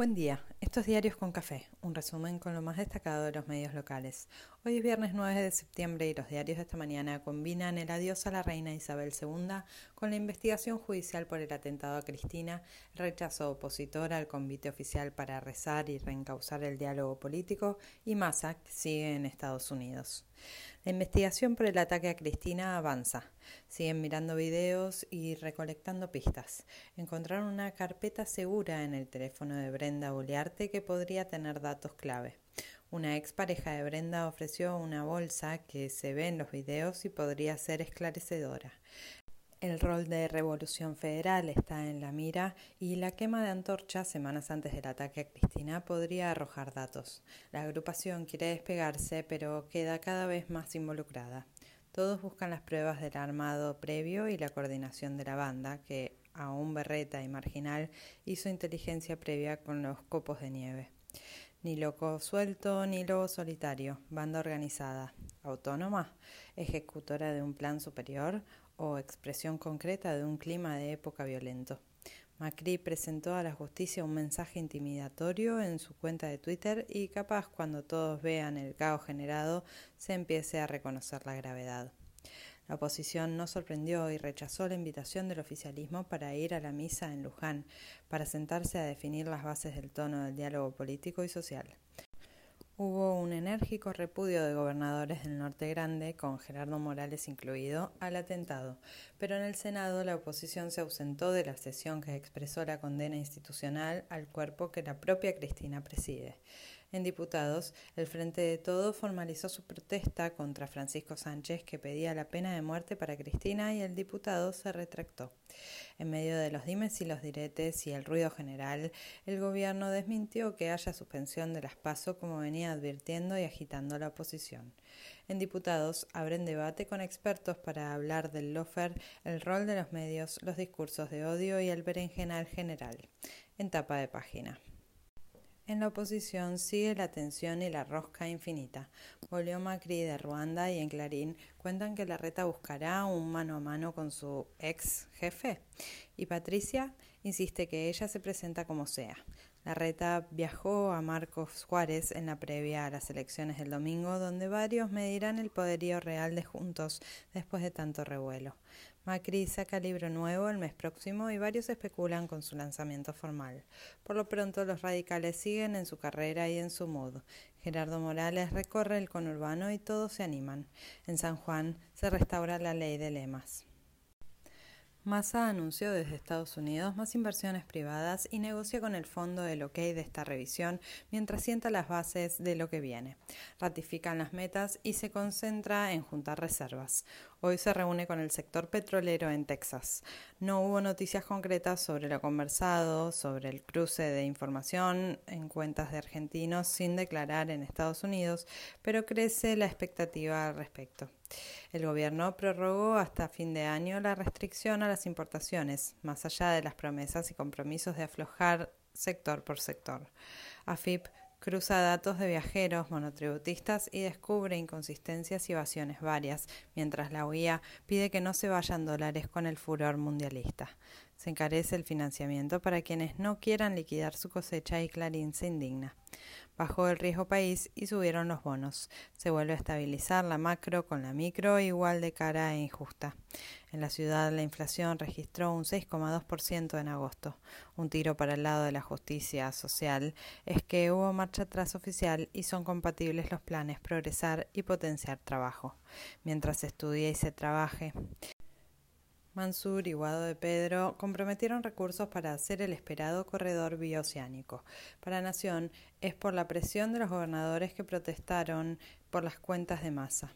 Buen día, estos diarios con café, un resumen con lo más destacado de los medios locales. Hoy es viernes 9 de septiembre y los diarios de esta mañana combinan el adiós a la reina Isabel II con la investigación judicial por el atentado a Cristina, el rechazo opositor al convite oficial para rezar y reencauzar el diálogo político y Massa que sigue en Estados Unidos. La investigación por el ataque a Cristina avanza. Siguen mirando videos y recolectando pistas. Encontraron una carpeta segura en el teléfono de Brenda Uliarte que podría tener datos clave. Una ex pareja de Brenda ofreció una bolsa que se ve en los videos y podría ser esclarecedora. El rol de Revolución Federal está en la mira y la quema de antorchas semanas antes del ataque a Cristina podría arrojar datos. La agrupación quiere despegarse pero queda cada vez más involucrada. Todos buscan las pruebas del armado previo y la coordinación de la banda, que, aún berreta y marginal, hizo inteligencia previa con los copos de nieve. Ni loco suelto ni lobo solitario, banda organizada, autónoma, ejecutora de un plan superior o expresión concreta de un clima de época violento. Macri presentó a la justicia un mensaje intimidatorio en su cuenta de Twitter y capaz cuando todos vean el caos generado se empiece a reconocer la gravedad. La oposición no sorprendió y rechazó la invitación del oficialismo para ir a la misa en Luján, para sentarse a definir las bases del tono del diálogo político y social. Hubo un enérgico repudio de gobernadores del Norte Grande, con Gerardo Morales incluido, al atentado, pero en el Senado la oposición se ausentó de la sesión que expresó la condena institucional al cuerpo que la propia Cristina preside. En diputados, el Frente de Todo formalizó su protesta contra Francisco Sánchez, que pedía la pena de muerte para Cristina, y el diputado se retractó. En medio de los dimes y los diretes y el ruido general, el gobierno desmintió que haya suspensión de las PASO como venía advirtiendo y agitando la oposición. En diputados abren debate con expertos para hablar del lofer, el rol de los medios, los discursos de odio y el berenjenal general. En tapa de página. En la oposición sigue la tensión y la rosca infinita. Volvió Macri de Ruanda y en Clarín cuentan que la reta buscará un mano a mano con su ex jefe. Y Patricia insiste que ella se presenta como sea. La reta viajó a Marcos Juárez en la previa a las elecciones del domingo, donde varios medirán el poderío real de Juntos después de tanto revuelo. Macri saca libro nuevo el mes próximo y varios especulan con su lanzamiento formal. Por lo pronto los radicales siguen en su carrera y en su modo. Gerardo Morales recorre el conurbano y todos se animan. En San Juan se restaura la ley de lemas. Massa anunció desde Estados Unidos más inversiones privadas y negocia con el fondo el ok de esta revisión mientras sienta las bases de lo que viene. Ratifican las metas y se concentra en juntar reservas. Hoy se reúne con el sector petrolero en Texas. No hubo noticias concretas sobre lo conversado, sobre el cruce de información en cuentas de argentinos sin declarar en Estados Unidos, pero crece la expectativa al respecto. El gobierno prorrogó hasta fin de año la restricción a las importaciones, más allá de las promesas y compromisos de aflojar sector por sector. AFIP cruza datos de viajeros monotributistas y descubre inconsistencias y evasiones varias, mientras la UIA pide que no se vayan dólares con el furor mundialista. Se encarece el financiamiento para quienes no quieran liquidar su cosecha y Clarín se indigna. Bajó el riesgo país y subieron los bonos. Se vuelve a estabilizar la macro con la micro igual de cara e injusta. En la ciudad la inflación registró un 6,2% en agosto. Un tiro para el lado de la justicia social es que hubo marcha atrás oficial y son compatibles los planes progresar y potenciar trabajo. Mientras se estudia y se trabaje, Mansur y Guado de Pedro comprometieron recursos para hacer el esperado corredor bioceánico. Para Nación es por la presión de los gobernadores que protestaron por las cuentas de masa.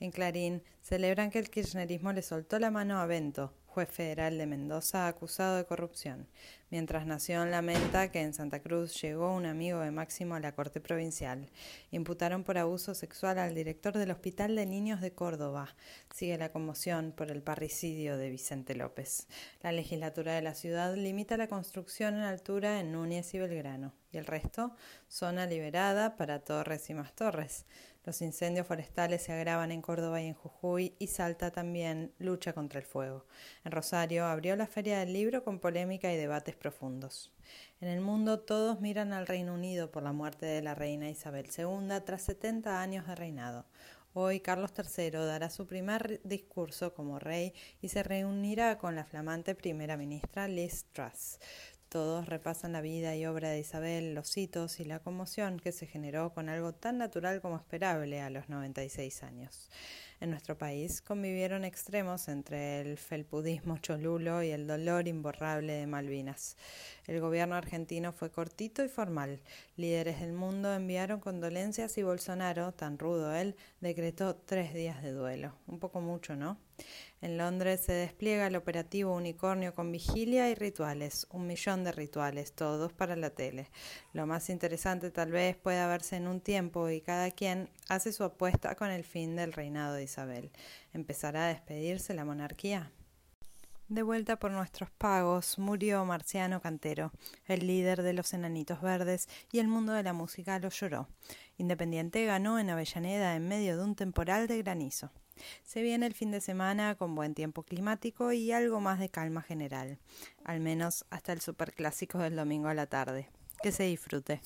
En Clarín celebran que el kirchnerismo le soltó la mano a Bento, juez federal de Mendoza acusado de corrupción, mientras Nación lamenta que en Santa Cruz llegó un amigo de Máximo a la Corte Provincial. Imputaron por abuso sexual al director del Hospital de Niños de Córdoba. Sigue la conmoción por el parricidio de Vicente López. La legislatura de la ciudad limita la construcción en altura en Núñez y Belgrano, y el resto, zona liberada para torres y más torres. Los incendios forestales se agravan en Córdoba y en Jujuy y Salta también lucha contra el fuego. En Rosario abrió la Feria del Libro con polémica y debates profundos. En el mundo todos miran al Reino Unido por la muerte de la reina Isabel II tras 70 años de reinado. Hoy Carlos III dará su primer discurso como rey y se reunirá con la flamante primera ministra Liz Truss. Todos repasan la vida y obra de Isabel, los hitos y la conmoción que se generó con algo tan natural como esperable a los 96 años. En nuestro país convivieron extremos entre el felpudismo cholulo y el dolor imborrable de Malvinas. El gobierno argentino fue cortito y formal. Líderes del mundo enviaron condolencias y Bolsonaro, tan rudo él, decretó tres días de duelo. Un poco mucho, ¿no? En Londres se despliega el operativo Unicornio con vigilia y rituales, un millón de rituales, todos para la tele. Lo más interesante tal vez pueda verse en un tiempo y cada quien hace su apuesta con el fin del reinado de Isabel. ¿Empezará a despedirse la monarquía? De vuelta por nuestros pagos, murió Marciano Cantero, el líder de los Enanitos Verdes, y el mundo de la música lo lloró. Independiente ganó en Avellaneda en medio de un temporal de granizo. Se viene el fin de semana con buen tiempo climático y algo más de calma general, al menos hasta el superclásico del domingo a la tarde. Que se disfrute.